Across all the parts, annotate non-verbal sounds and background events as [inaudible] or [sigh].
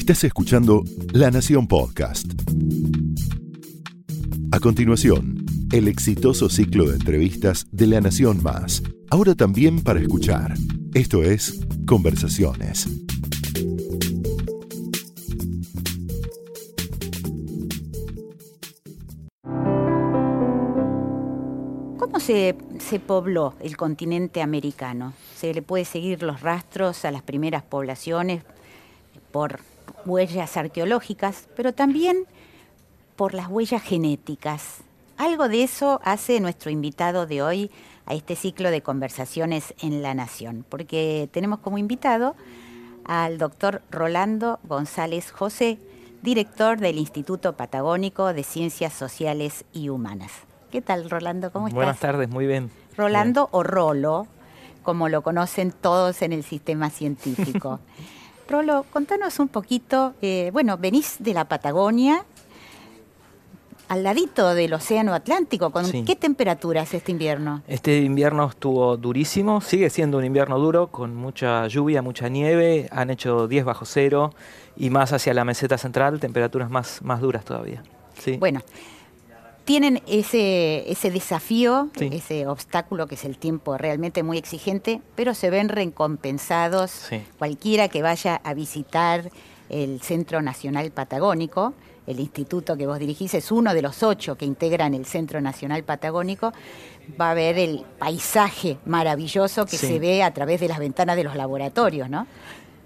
Estás escuchando La Nación Podcast. A continuación, el exitoso ciclo de entrevistas de La Nación Más. Ahora también para escuchar. Esto es Conversaciones. ¿Cómo se, pobló el continente americano? Se le puede seguir los rastros a las primeras poblaciones por huellas arqueológicas, pero también por las huellas genéticas. Algo de eso hace nuestro invitado de hoy a este ciclo de conversaciones en La Nación, porque tenemos como invitado al doctor Rolando González José, director del Instituto Patagónico de Ciencias Sociales y Humanas. ¿Qué tal, Rolando? ¿Cómo estás? Buenas tardes, muy bien. Rolando o Rolo, como lo conocen todos en el sistema científico. [laughs] Rolo, contanos un poquito, eh, bueno, venís de la Patagonia, al ladito del Océano Atlántico, ¿con Sí. qué temperaturas este invierno? Este invierno estuvo durísimo, sigue siendo un invierno duro, con mucha lluvia, mucha nieve, han hecho 10 bajo cero y más hacia la meseta central, temperaturas más, más duras todavía. Sí. Bueno, tienen ese, ese desafío, Sí. ese obstáculo que es el tiempo realmente muy exigente, pero se ven recompensados Sí. cualquiera que vaya a visitar el Centro Nacional Patagónico. El instituto que vos dirigís es uno de los ocho que integran el Centro Nacional Patagónico. Va a ver el paisaje maravilloso que Sí. se ve a través de las ventanas de los laboratorios, ¿no?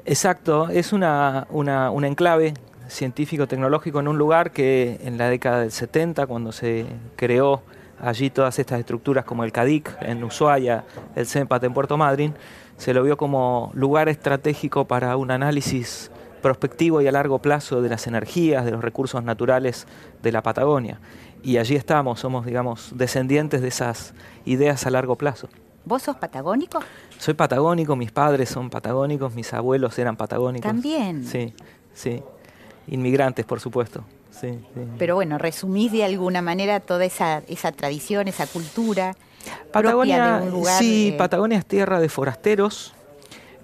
Exacto, es una, una- un enclave científico-tecnológico en un lugar que en la década del 70, cuando se creó allí todas estas estructuras como el CADIC en Ushuaia, el CEMPAT en Puerto Madryn, se lo vio como lugar estratégico para un análisis prospectivo y a largo plazo de las energías, de los recursos naturales de la Patagonia. Y allí estamos, somos, digamos, descendientes de esas ideas a largo plazo. ¿Vos sos patagónico? Soy patagónico, mis padres son patagónicos, mis abuelos eran patagónicos. También. Sí, sí. Inmigrantes, por supuesto. Sí, sí. Pero bueno, resumís de alguna manera toda esa, esa tradición, esa cultura Patagonia, de un lugar. sí, eh, Patagonia es tierra de forasteros,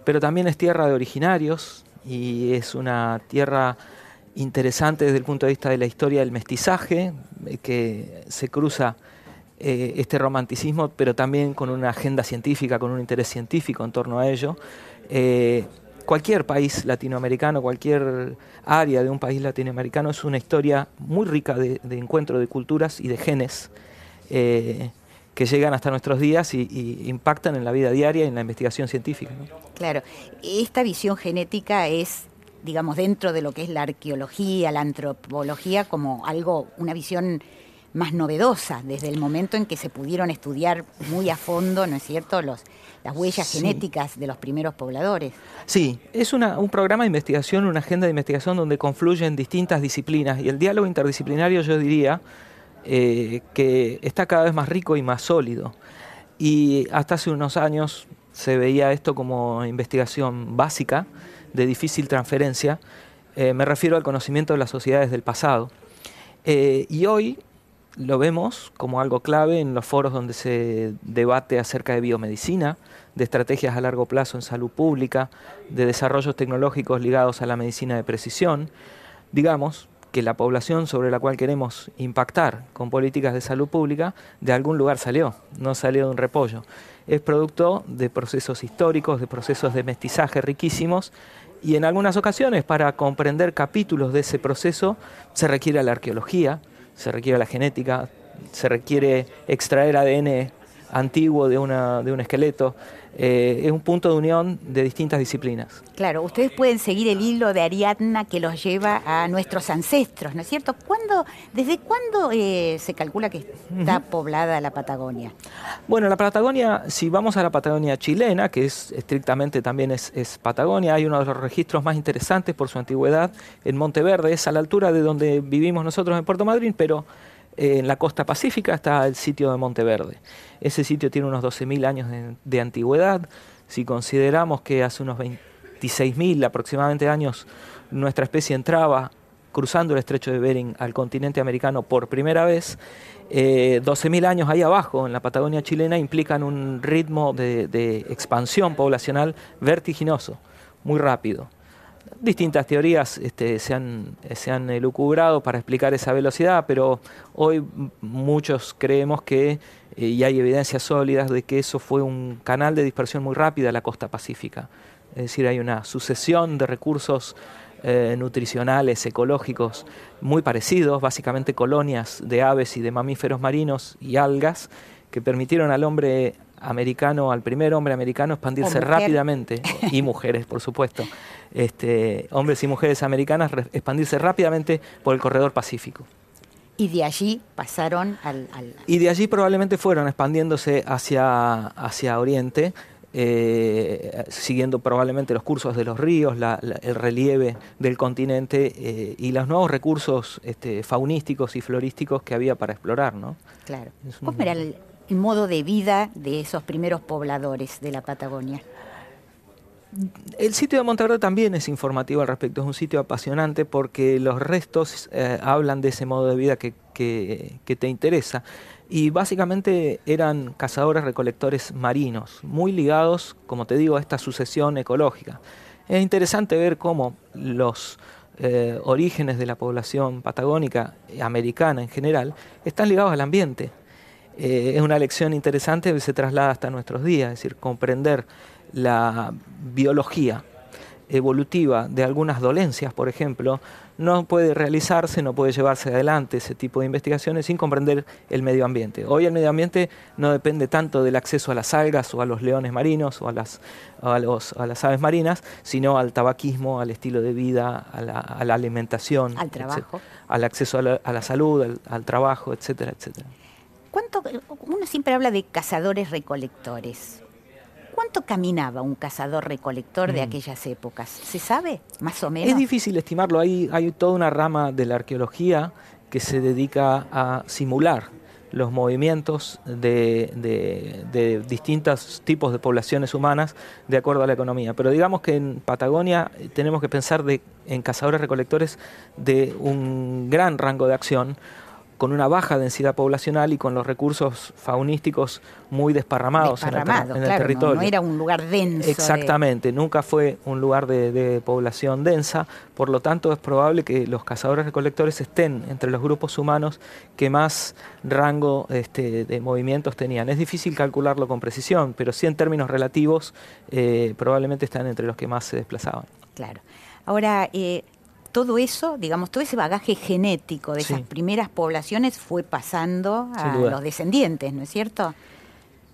pero también es tierra de originarios y es una tierra interesante desde el punto de vista de la historia del mestizaje, eh, que se cruza eh, este romanticismo, pero también con una agenda científica, con un interés científico en torno a ello. Eh, cualquier país latinoamericano, cualquier área de un país latinoamericano es una historia muy rica de, de encuentro de culturas y de genes eh, que llegan hasta nuestros días y, impactan en la vida diaria y en la investigación científica. Claro, esta visión genética es, digamos, dentro de lo que es la arqueología, la antropología, como algo, una visión más novedosa, desde el momento en que se pudieron estudiar muy a fondo, ¿no es cierto?, Los, las huellas Sí. genéticas de los primeros pobladores. Sí, es una- un programa de investigación, una agenda de investigación donde confluyen distintas disciplinas y el diálogo interdisciplinario yo diría eh, que está cada vez más rico y más sólido. Y hasta hace unos años se veía esto como investigación básica, de difícil transferencia. Eh, me refiero al conocimiento de las sociedades del pasado. Eh, y hoy lo vemos como algo clave en los foros donde se debate acerca de biomedicina, de estrategias a largo plazo en salud pública, de desarrollos tecnológicos ligados a la medicina de precisión. Digamos que la población sobre la cual queremos impactar con políticas de salud pública de algún lugar salió, no salió de un repollo. Es producto de procesos históricos, de procesos de mestizaje riquísimos y en algunas ocasiones para comprender capítulos de ese proceso se requiere la arqueología, se requiere la genética, se requiere extraer ADN antiguo de, una, de un esqueleto. Eh, es un punto de unión de distintas disciplinas. Claro, ustedes pueden seguir el hilo de Ariadna que los lleva a nuestros ancestros, ¿no es cierto? ¿Cuándo, ¿Desde cuándo eh, se calcula que está poblada la Patagonia? Bueno, la Patagonia, si vamos a la Patagonia chilena, que es estrictamente también es, es Patagonia, hay uno de los registros más interesantes por su antigüedad en Monteverde, es a la altura de donde vivimos nosotros en Puerto Madryn, pero en la costa pacífica está el sitio de Monteverde. Ese sitio tiene unos 12.000 años de, antigüedad. Si consideramos que hace unos 26.000 aproximadamente años nuestra especie entraba cruzando el estrecho de Bering al continente americano por primera vez, eh, 12.000 años ahí abajo, en la Patagonia chilena, implican un ritmo de expansión poblacional vertiginoso, muy rápido. Distintas teorías este, se, han, se han elucubrado para explicar esa velocidad, pero hoy muchos creemos que, eh, y hay evidencias sólidas de que eso fue un canal de dispersión muy rápida a la costa pacífica. Es decir, hay una sucesión de recursos eh, nutricionales, ecológicos, muy parecidos, básicamente colonias de aves y de mamíferos marinos y algas, que permitieron al hombre americano, al primer hombre americano, expandirse rápidamente, [laughs] y mujeres, por supuesto, este, hombres y mujeres americanas, expandirse rápidamente por el corredor pacífico. Y de allí pasaron al, Y de allí probablemente fueron expandiéndose hacia, hacia Oriente, eh, siguiendo probablemente los cursos de los ríos, el relieve del continente eh, y los nuevos recursos este, faunísticos y florísticos que había para explorar. ¿no? Claro. ¿Cómo era el, modo de vida de esos primeros pobladores de la Patagonia? El sitio de Monteverde también es informativo al respecto, es un sitio apasionante porque los restos eh, hablan de ese modo de vida que, que te interesa y básicamente eran cazadores recolectores marinos, muy ligados, como te digo, a esta sucesión ecológica. Es interesante ver cómo los eh, orígenes de la población patagónica, americana en general, están ligados al ambiente. Eh, es una lección interesante que se traslada hasta nuestros días, es decir, comprender la biología evolutiva de algunas dolencias, por ejemplo, no puede realizarse, no puede llevarse adelante ese tipo de investigaciones sin comprender el medio ambiente. Hoy el medio ambiente no depende tanto del acceso a las algas o a los leones marinos o a las, a los, a las aves marinas, sino al tabaquismo, al estilo de vida, a la, alimentación, al trabajo, al acceso a la, salud, al, al, trabajo, etcétera, etcétera. ¿Cuánto, uno siempre habla de cazadores recolectores. ¿Cuánto caminaba un cazador recolector de mm. aquellas épocas? ¿Se sabe, más o menos? Es difícil estimarlo. Hay, hay toda una rama de la arqueología que se dedica a simular los movimientos de, de, distintos tipos de poblaciones humanas de acuerdo a la economía. Pero digamos que en Patagonia tenemos que pensar de, en cazadores recolectores de un gran rango de acción con una baja densidad poblacional y con los recursos faunísticos muy desparramados en el, territorio. No, era un lugar denso. Exactamente, nunca fue un lugar de, población densa, por lo tanto es probable que los cazadores recolectores estén entre los grupos humanos que más rango este, de movimientos tenían. Es difícil calcularlo con precisión, pero sí en términos relativos eh, probablemente están entre los que más se desplazaban. Claro. Ahora, eh, todo eso, digamos, todo ese bagaje genético de esas primeras poblaciones fue pasando a los descendientes, ¿no es cierto?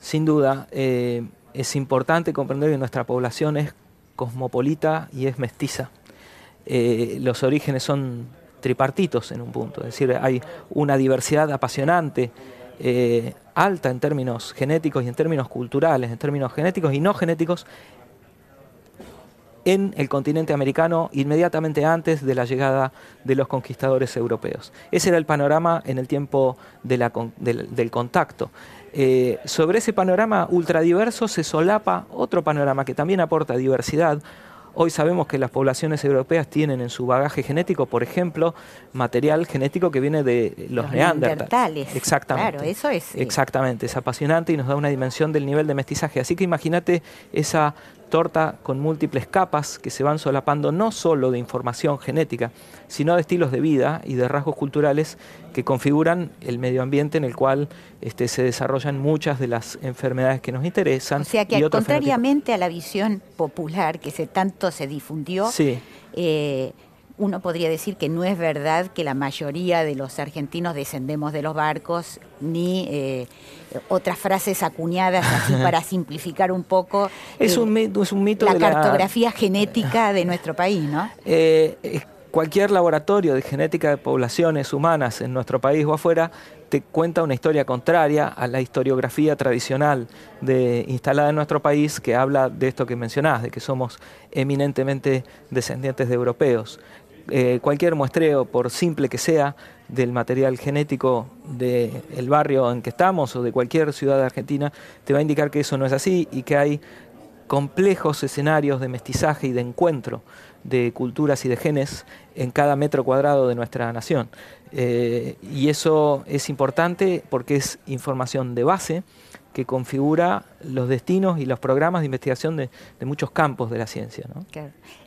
Sin duda, eh, es importante comprender que nuestra población es cosmopolita y es mestiza. Eh, los orígenes son tripartitos en un punto, es decir, hay una diversidad apasionante, eh, alta en términos genéticos y en términos culturales, en términos genéticos y no genéticos, en el continente americano inmediatamente antes de la llegada de los conquistadores europeos. Ese era el panorama en el tiempo del, contacto. Eh, sobre ese panorama ultradiverso se solapa otro panorama que también aporta diversidad, Hoy sabemos que las poblaciones europeas tienen en su bagaje genético, por ejemplo, material genético que viene de los, neandertales. Exactamente. Claro, eso es. Exactamente, es apasionante y nos da una dimensión del nivel de mestizaje. Así que imagínate esa torta con múltiples capas que se van solapando no solo de información genética, sino de estilos de vida y de rasgos culturales que configuran el medio ambiente en el cual este, se desarrollan muchas de las enfermedades que nos interesan. O sea que contrariamente a la visión popular que se tanto se difundió, eh, uno podría decir que no es verdad que la mayoría de los argentinos descendemos de los barcos, ni eh, otras frases acuñadas así [laughs] para simplificar un poco. Es, un, eh, es un mito la cartografía genética de nuestro país, ¿no? [laughs] Eh, cualquier laboratorio de genética de poblaciones humanas en nuestro país o afuera te cuenta una historia contraria a la historiografía tradicional de, instalada en nuestro país que habla de esto que mencionás, de que somos eminentemente descendientes de europeos. Eh, cualquier muestreo, por simple que sea, del material genético del barrio en que estamos o de cualquier ciudad de Argentina, te va a indicar que eso no es así y que hay complejos escenarios de mestizaje y de encuentro de culturas y de genes en cada metro cuadrado de nuestra nación. Eh, y eso es importante porque es información de base que configura los destinos y los programas de investigación de, muchos campos de la ciencia.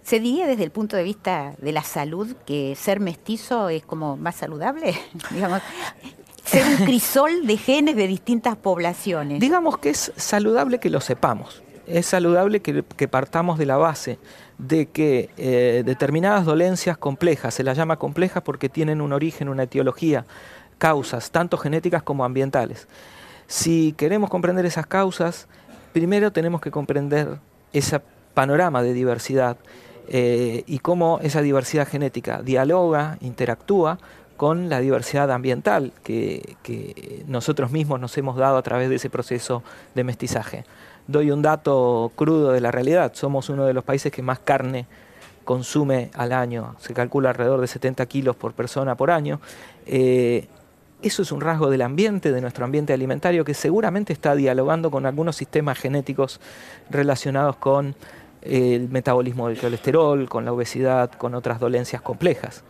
¿Se diría desde el punto de vista de la salud que ser mestizo es como más saludable? [laughs] Digamos, ser un crisol de genes de distintas poblaciones. Digamos que es saludable que lo sepamos. Es saludable que, partamos de la base de que eh, determinadas dolencias complejas, se las llama complejas porque tienen un origen, una etiología, causas, tanto genéticas como ambientales. Si queremos comprender esas causas, primero tenemos que comprender ese panorama de diversidad eh, y cómo esa diversidad genética dialoga, interactúa con la diversidad ambiental que, nosotros mismos nos hemos dado a través de ese proceso de mestizaje. Doy un dato crudo de la realidad, somos uno de los países que más carne consume al año, se calcula alrededor de 70 kilos por persona por año. Eh, eso es un rasgo del ambiente, de nuestro ambiente alimentario, que seguramente está dialogando con algunos sistemas genéticos relacionados con el metabolismo del colesterol, con la obesidad, con otras dolencias complejas.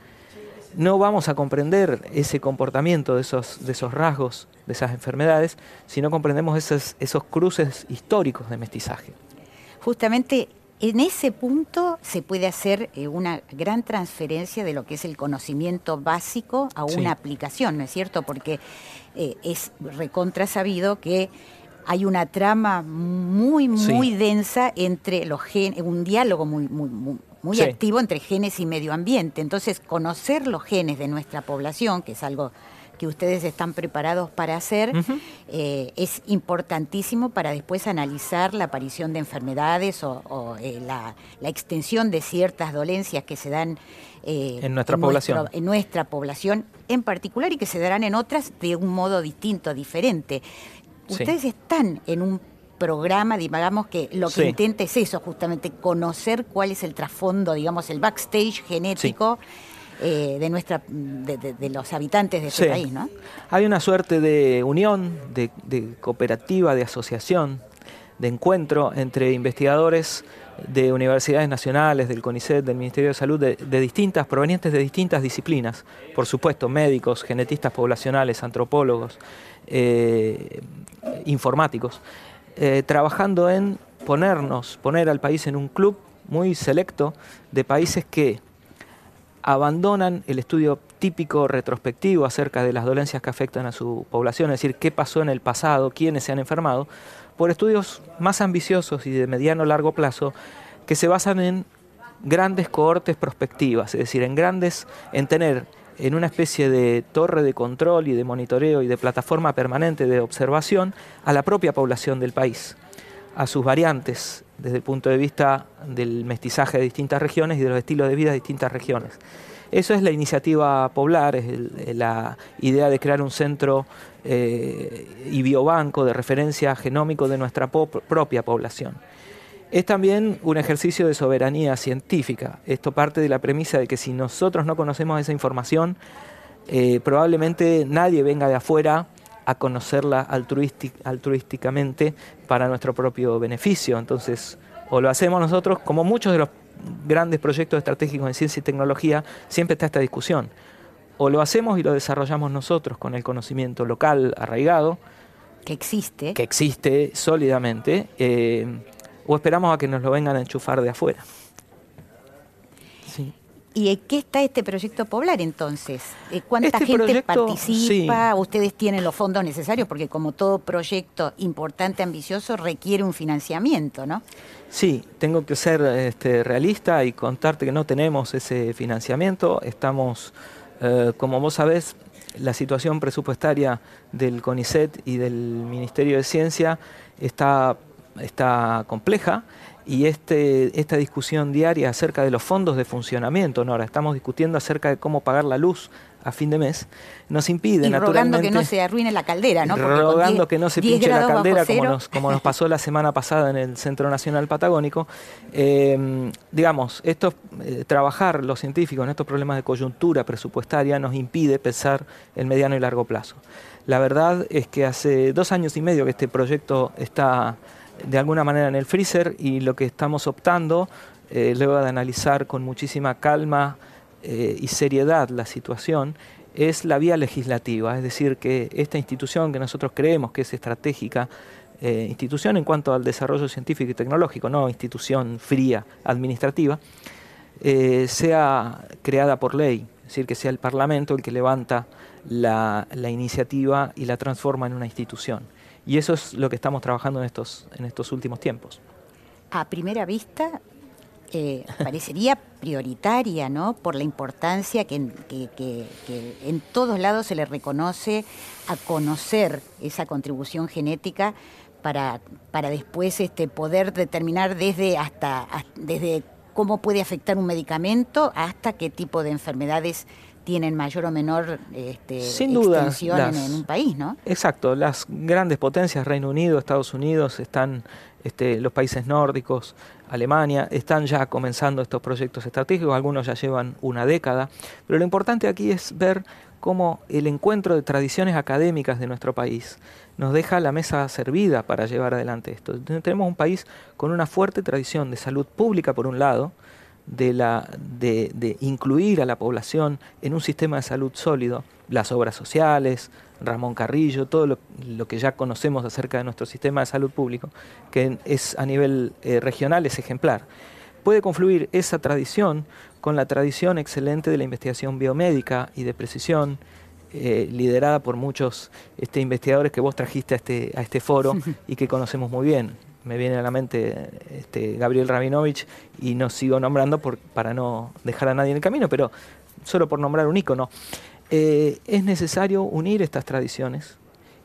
No vamos a comprender ese comportamiento de esos, de esos rasgos, de esas enfermedades, si no comprendemos esos, esos cruces históricos de mestizaje. Justamente en ese punto se puede hacer eh, una gran transferencia de lo que es el conocimiento básico a una aplicación, ¿no es cierto? Porque eh, es recontra sabido que hay una trama muy, muy densa entre los genes, un diálogo muy, muy, muy, activo entre genes y medio ambiente. Entonces, conocer los genes de nuestra población, que es algo que ustedes están preparados para hacer, eh, es importantísimo para después analizar la aparición de enfermedades o, eh, la, extensión de ciertas dolencias que se dan eh, en nuestra población. en nuestra población en particular y que se darán en otras de un modo distinto, diferente. Ustedes están en un programa, digamos que lo que intenta es eso, justamente conocer cuál es el trasfondo, digamos, el backstage genético. Eh, de, nuestra, de, los habitantes de este país, ¿no? Hay una suerte de unión, de, cooperativa, de asociación, de encuentro entre investigadores de universidades nacionales, del CONICET, del Ministerio de Salud, de, distintas, provenientes de distintas disciplinas, por supuesto, médicos, genetistas poblacionales, antropólogos, eh, informáticos, eh, trabajando en ponernos, poner al país en un club muy selecto de países que abandonan el estudio típico retrospectivo acerca de las dolencias que afectan a su población, es decir, qué pasó en el pasado, quiénes se han enfermado, por estudios más ambiciosos y de mediano largo plazo que se basan en grandes cohortes prospectivas, es decir, en grandes, en tener en una especie de torre de control y de monitoreo y de plataforma permanente de observación a la propia población del país, a sus variantes desde el punto de vista del mestizaje de distintas regiones y de los estilos de vida de distintas regiones. Eso es la iniciativa Poblar, es la idea de crear un centro eh, y biobanco de referencia genómico de nuestra propia población. Es también un ejercicio de soberanía científica. Esto parte de la premisa de que si nosotros no conocemos esa información, eh, probablemente nadie venga de afuera a conocerla altruísticamente para nuestro propio beneficio. Entonces, o lo hacemos nosotros, como muchos de los grandes proyectos estratégicos en ciencia y tecnología, siempre está esta discusión. O lo hacemos y lo desarrollamos nosotros con el conocimiento local arraigado. Que existe. Que existe sólidamente. Eh, o esperamos a que nos lo vengan a enchufar de afuera. ¿Y en qué está este proyecto Poblar entonces? Eh, ¿Cuánta este gente participa? ¿Ustedes tienen los fondos necesarios? Porque como todo proyecto importante, ambicioso, requiere un financiamiento, ¿no? Sí, tengo que ser este, realista y contarte que no tenemos ese financiamiento. Estamos, eh, como vos sabés, la situación presupuestaria del CONICET y del Ministerio de Ciencia está, está compleja y este, esta discusión diaria acerca de los fondos de funcionamiento, ahora estamos discutiendo acerca de cómo pagar la luz a fin de mes, nos impide y rogando que no se arruine la caldera, ¿no? rogando que no se pinche la caldera como nos, como nos pasó la semana pasada en el Centro Nacional Patagónico. Em, digamos, esto, eh, trabajar los científicos en estos problemas de coyuntura presupuestaria nos impide pensar el mediano y largo plazo. La verdad es que hace dos años y medio que este proyecto está de alguna manera en el freezer y lo que estamos optando, eh, luego de analizar con muchísima calma eh, y seriedad la situación, es la vía legislativa, es decir, que esta institución que nosotros creemos que es estratégica eh, institución en cuanto al desarrollo científico y tecnológico, no institución fría administrativa, sea creada por ley, es decir, que sea el Parlamento el que levanta la, iniciativa y la transforma en una institución. Y eso es lo que estamos trabajando en estos, en estos últimos tiempos. A primera vista, eh, parecería [laughs] prioritaria, ¿no? Por la importancia que, en todos lados se le reconoce a conocer esa contribución genética para, para después este, poder determinar desde hasta, desde cómo puede afectar un medicamento hasta qué tipo de enfermedades tienen mayor o menor este, Sin duda, en, un país, ¿no? Exacto, las grandes potencias, Reino Unido, Estados Unidos, están este, los países nórdicos, Alemania, están ya comenzando estos proyectos estratégicos, algunos ya llevan una década, pero lo importante aquí es ver cómo el encuentro de tradiciones académicas de nuestro país nos deja la mesa servida para llevar adelante esto. Tenemos un país con una fuerte tradición de salud pública, por un lado, de, la, de, incluir a la población en un sistema de salud sólido, las obras sociales, Ramón Carrillo, todo lo, que ya conocemos acerca de nuestro sistema de salud público, que es a nivel eh, regional es ejemplar. Puede confluir esa tradición con la tradición excelente de la investigación biomédica y de precisión, eh, liderada por muchos este, investigadores que vos trajiste a este, a este foro [laughs] y que conocemos muy bien. Me viene a la mente este, Gabriel Rabinovich y no sigo nombrando por, para no dejar a nadie en el camino, pero solo por nombrar un ícono. Eh, es necesario unir estas tradiciones,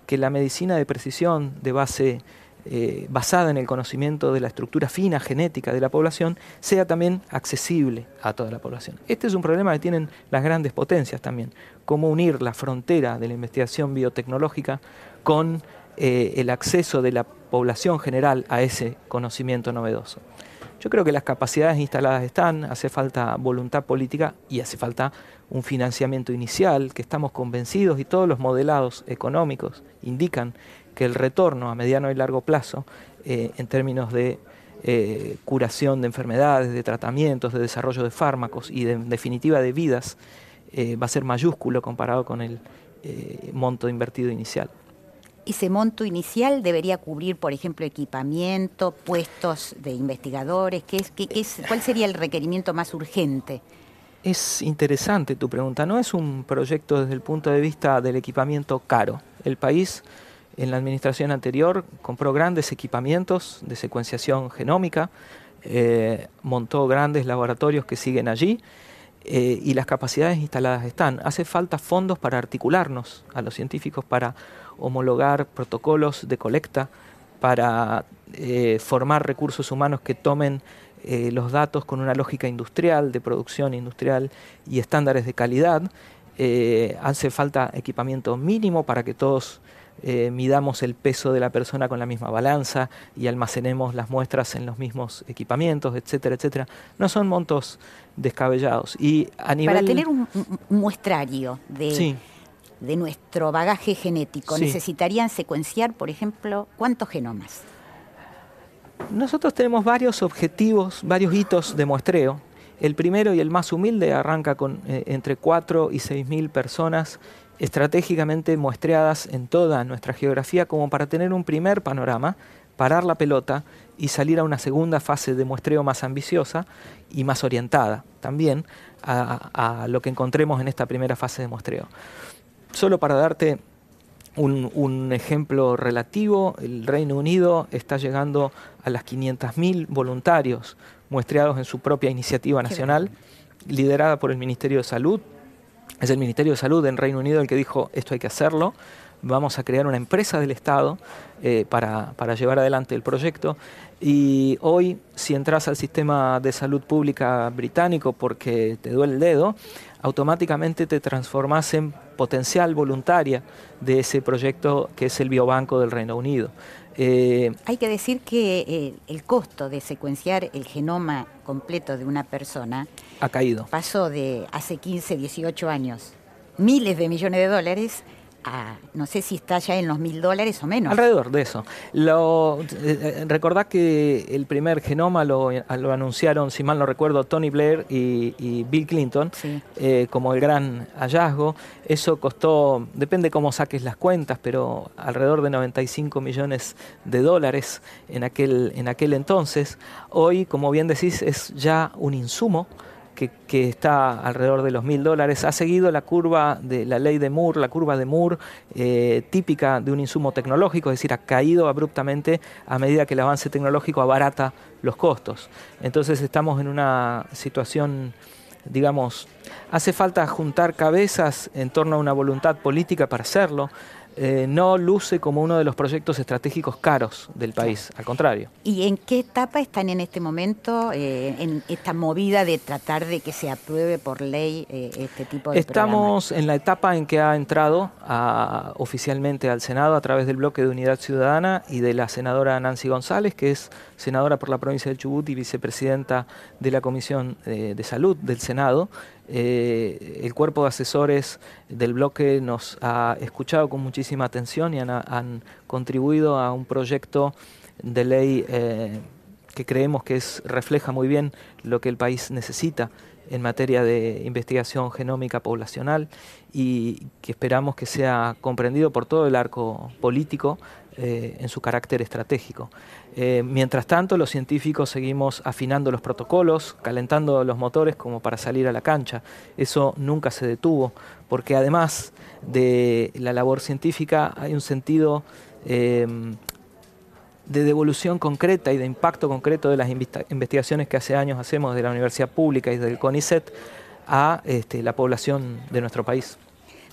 que la medicina de precisión de base eh, basada en el conocimiento de la estructura fina genética de la población sea también accesible a toda la población. Este es un problema que tienen las grandes potencias también, cómo unir la frontera de la investigación biotecnológica con eh, el acceso de la población general a ese conocimiento novedoso. Yo creo que las capacidades instaladas están, hace falta voluntad política y hace falta un financiamiento inicial, que estamos convencidos y todos los modelados económicos indican que el retorno a mediano y largo plazo, eh, en términos de eh, curación de enfermedades, de tratamientos, de desarrollo de fármacos y en definitiva de vidas, va a ser mayúsculo comparado con el monto invertido inicial. ¿Ese monto inicial debería cubrir, por ejemplo, equipamiento, puestos de investigadores? ¿Qué es, qué, es, ¿Cuál sería el requerimiento más urgente? Es interesante tu pregunta. No es un proyecto desde el punto de vista del equipamiento caro. El país en la administración anterior compró grandes equipamientos de secuenciación genómica, eh, montó grandes laboratorios que siguen allí eh, y las capacidades instaladas están. Hace falta fondos para articularnos a los científicos para homologar protocolos de colecta, para eh, formar recursos humanos que tomen los datos con una lógica industrial, de producción industrial y estándares de calidad. hace falta equipamiento mínimo para que todos eh, midamos el peso de la persona con la misma balanza y almacenemos las muestras en los mismos equipamientos, etcétera, etcétera. No son montos descabellados. Y a nivel... Para tener un, muestrario de, de nuestro bagaje genético, ¿necesitarían secuenciar, por ejemplo, cuántos genomas? Nosotros tenemos varios objetivos, varios hitos de muestreo. El primero y el más humilde arranca con eh, entre 4 y 6 mil personas estratégicamente muestreadas en toda nuestra geografía como para tener un primer panorama, parar la pelota y salir a una segunda fase de muestreo más ambiciosa y más orientada también a, lo que encontremos en esta primera fase de muestreo. Solo para darte un, ejemplo relativo, el Reino Unido está llegando a las 500.000 voluntarios muestreados en su propia iniciativa nacional, liderada por el Ministerio de Salud, es el Ministerio de Salud en Reino Unido el que dijo esto hay que hacerlo, vamos a crear una empresa del Estado eh, para, para, llevar adelante el proyecto. Y hoy, si entras al sistema de salud pública británico porque te duele el dedo, automáticamente te transformas en potencial voluntaria de ese proyecto que es el Biobanco del Reino Unido. Eh, Hay que decir que eh, el costo de secuenciar el genoma completo de una persona ha caído. Pasó de hace 15, 18 años miles de millones de dólares no sé si está ya en los mil dólares o menos. Alrededor de eso. Lo, eh, eh, recordad que el primer genoma lo, anunciaron, si mal no recuerdo, Tony Blair y, Bill Clinton eh, como el gran hallazgo. Eso costó, depende cómo saques las cuentas, pero alrededor de 95 millones de dólares en aquel, en aquel entonces. Hoy, como bien decís, es ya un insumo que, está alrededor de los mil dólares, ha seguido la curva de la ley de Moore, la curva de Moore eh, típica de un insumo tecnológico, es decir, ha caído abruptamente a medida que el avance tecnológico abarata los costos. Entonces estamos en una situación, digamos, hace falta juntar cabezas en torno a una voluntad política para hacerlo. Eh, no luce como uno de los proyectos estratégicos caros del país, al contrario. ¿Y en qué etapa están en este momento eh, en esta movida de tratar de que se apruebe por ley eh, este tipo de Estamos en la etapa en que ha entrado oficialmente al Senado a través del bloque de Unidad Ciudadana y de la senadora Nancy González, que es senadora por la provincia de Chubut y vicepresidenta de la Comisión de Salud del Senado. Eh, el cuerpo de asesores del bloque nos ha escuchado con muchísima atención y han, contribuido a un proyecto de ley eh, que creemos que es, refleja muy bien lo que el país necesita en materia de investigación genómica poblacional y que esperamos que sea comprendido por todo el arco político eh, en su carácter estratégico. Eh, mientras tanto, los científicos seguimos afinando los protocolos, calentando los motores como para salir a la cancha. Eso nunca se detuvo, porque además de la labor científica hay un sentido eh, de devolución concreta y de impacto concreto de las investigaciones que hace años hacemos de la Universidad Pública y del CONICET a este, la población de nuestro país.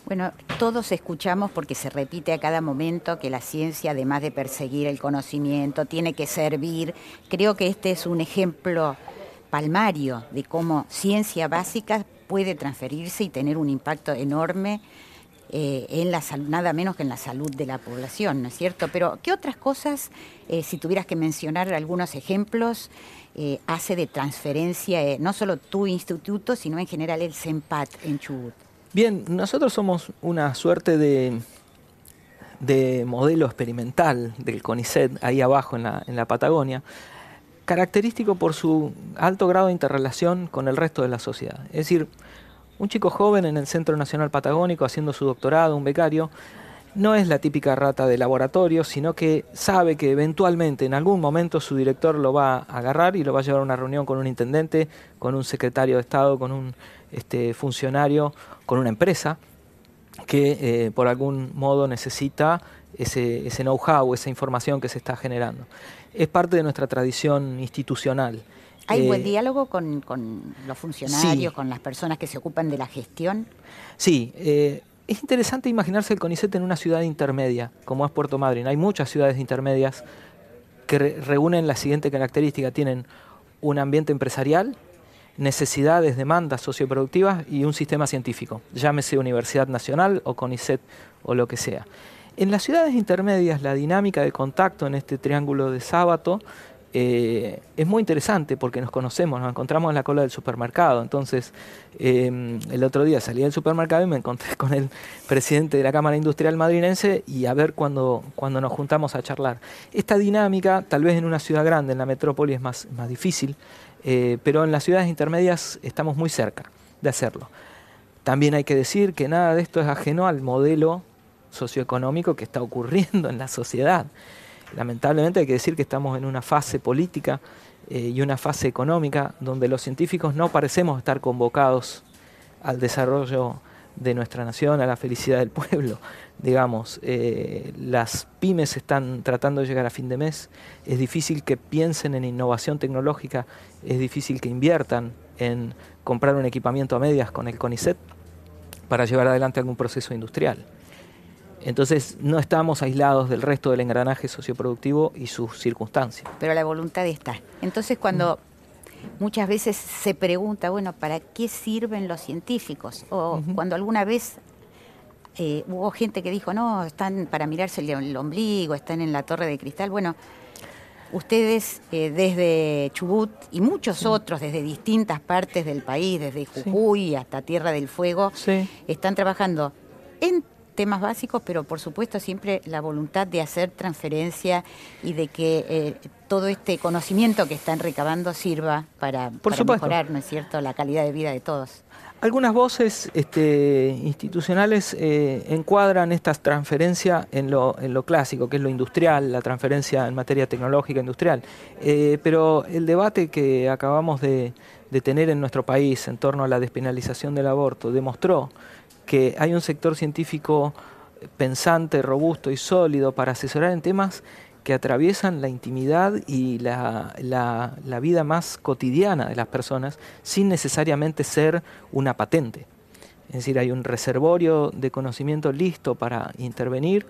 Bueno, todos escuchamos porque se repite a cada momento que la ciencia, además de perseguir el conocimiento, tiene que servir. Creo que este es un ejemplo palmario de cómo ciencia básica puede transferirse y tener un impacto enorme eh, en la nada menos que en la salud de la población, ¿no es cierto? Pero, ¿qué otras cosas, eh, si tuvieras que mencionar algunos ejemplos, eh, hace de transferencia no solo tu instituto, sino en general el CEMPAT en Chubut? Bien, nosotros somos una suerte de, de modelo experimental del CONICET ahí abajo en la, en la Patagonia, característico por su alto grado de interrelación con el resto de la sociedad. Es decir, un chico joven en el Centro Nacional Patagónico haciendo su doctorado, un becario, no es la típica rata de laboratorio, sino que sabe que eventualmente en algún momento su director lo va a agarrar y lo va a llevar a una reunión con un intendente, con un secretario de Estado, con un este, funcionario, con una empresa que eh, por algún modo necesita ese, ese know-how, esa información que se está generando. Es parte de nuestra tradición institucional. ¿Hay buen eh, diálogo con, los funcionarios, con las personas que se ocupan de la gestión? Sí, eh, es interesante imaginarse el CONICET en una ciudad intermedia, como es Puerto Madryn. Hay muchas ciudades intermedias que reúnen la siguiente característica. Tienen un ambiente empresarial, necesidades, demandas socioproductivas y un sistema científico, llámese Universidad Nacional o CONICET o lo que sea. En las ciudades intermedias la dinámica de contacto en este triángulo de sábado eh, es muy interesante porque nos conocemos, nos encontramos en la cola del supermercado. Entonces, em, el otro día salí del supermercado y me encontré [laughs] con el presidente de la Cámara Industrial Madrinense y a ver cuando, cuando nos juntamos a charlar. Esta dinámica, tal vez en una ciudad grande, en la metrópoli, es más, más difícil, eh, pero en las ciudades intermedias estamos muy cerca de hacerlo. También hay que decir que nada de esto es ajeno al modelo socioeconómico que está ocurriendo en la sociedad lamentablemente hay que decir que estamos en una fase política eh, y una fase económica donde los científicos no parecemos estar convocados al desarrollo de nuestra nación, a la felicidad del pueblo. [laughs] Digamos, eh, las pymes están tratando de llegar a fin de mes, es difícil que piensen en innovación tecnológica, es difícil que inviertan en comprar un equipamiento a medias con el CONICET para llevar adelante algún proceso industrial. Entonces no estamos aislados del resto del engranaje socioproductivo y sus circunstancias. Pero la voluntad está. Entonces cuando muchas veces se pregunta, bueno, ¿para qué sirven los científicos? O cuando alguna vez eh, hubo gente que dijo, no, están para mirarse el, ombligo, están en la torre de cristal. Bueno, ustedes eh, desde Chubut y muchos otros desde distintas partes del país, desde Jujuy hasta Tierra del Fuego, están trabajando en temas básicos, pero por supuesto siempre la voluntad de hacer transferencia y de que eh, todo este conocimiento que están recabando sirva para, mejorar, ¿no es cierto?, la calidad de vida de todos. Algunas voces este, institucionales eh, encuadran esta transferencia en lo, en lo, clásico, que es lo industrial, la transferencia en materia tecnológica industrial. Eh, pero el debate que acabamos de, de tener en nuestro país en torno a la despenalización del aborto demostró que hay un sector científico pensante, robusto y sólido para asesorar en temas que atraviesan la intimidad y la, la, vida más cotidiana de las personas sin necesariamente ser una patente. Es decir, hay un reservorio de conocimiento listo para intervenir,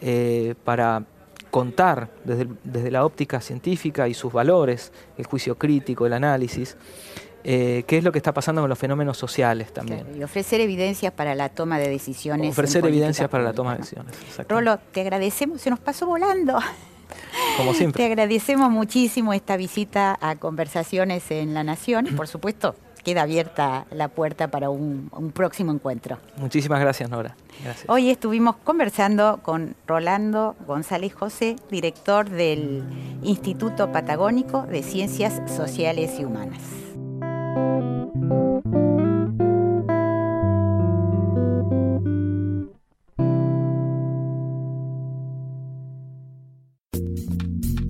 eh, para contar desde, desde, la óptica científica y sus valores, el juicio crítico, el análisis, eh, qué es lo que está pasando con los fenómenos sociales también. y ofrecer evidencias para la toma de decisiones. Ofrecer evidencias para la toma de decisiones. Rolo, te agradecemos, se nos pasó volando. Como [laughs] siempre. Te agradecemos muchísimo esta visita a Conversaciones en la Nación. Por supuesto, queda abierta la puerta para un, próximo encuentro. Muchísimas gracias, Nora. Hoy estuvimos conversando con Rolando González José, director del Instituto Patagónico de Ciencias Sociales y Humanas.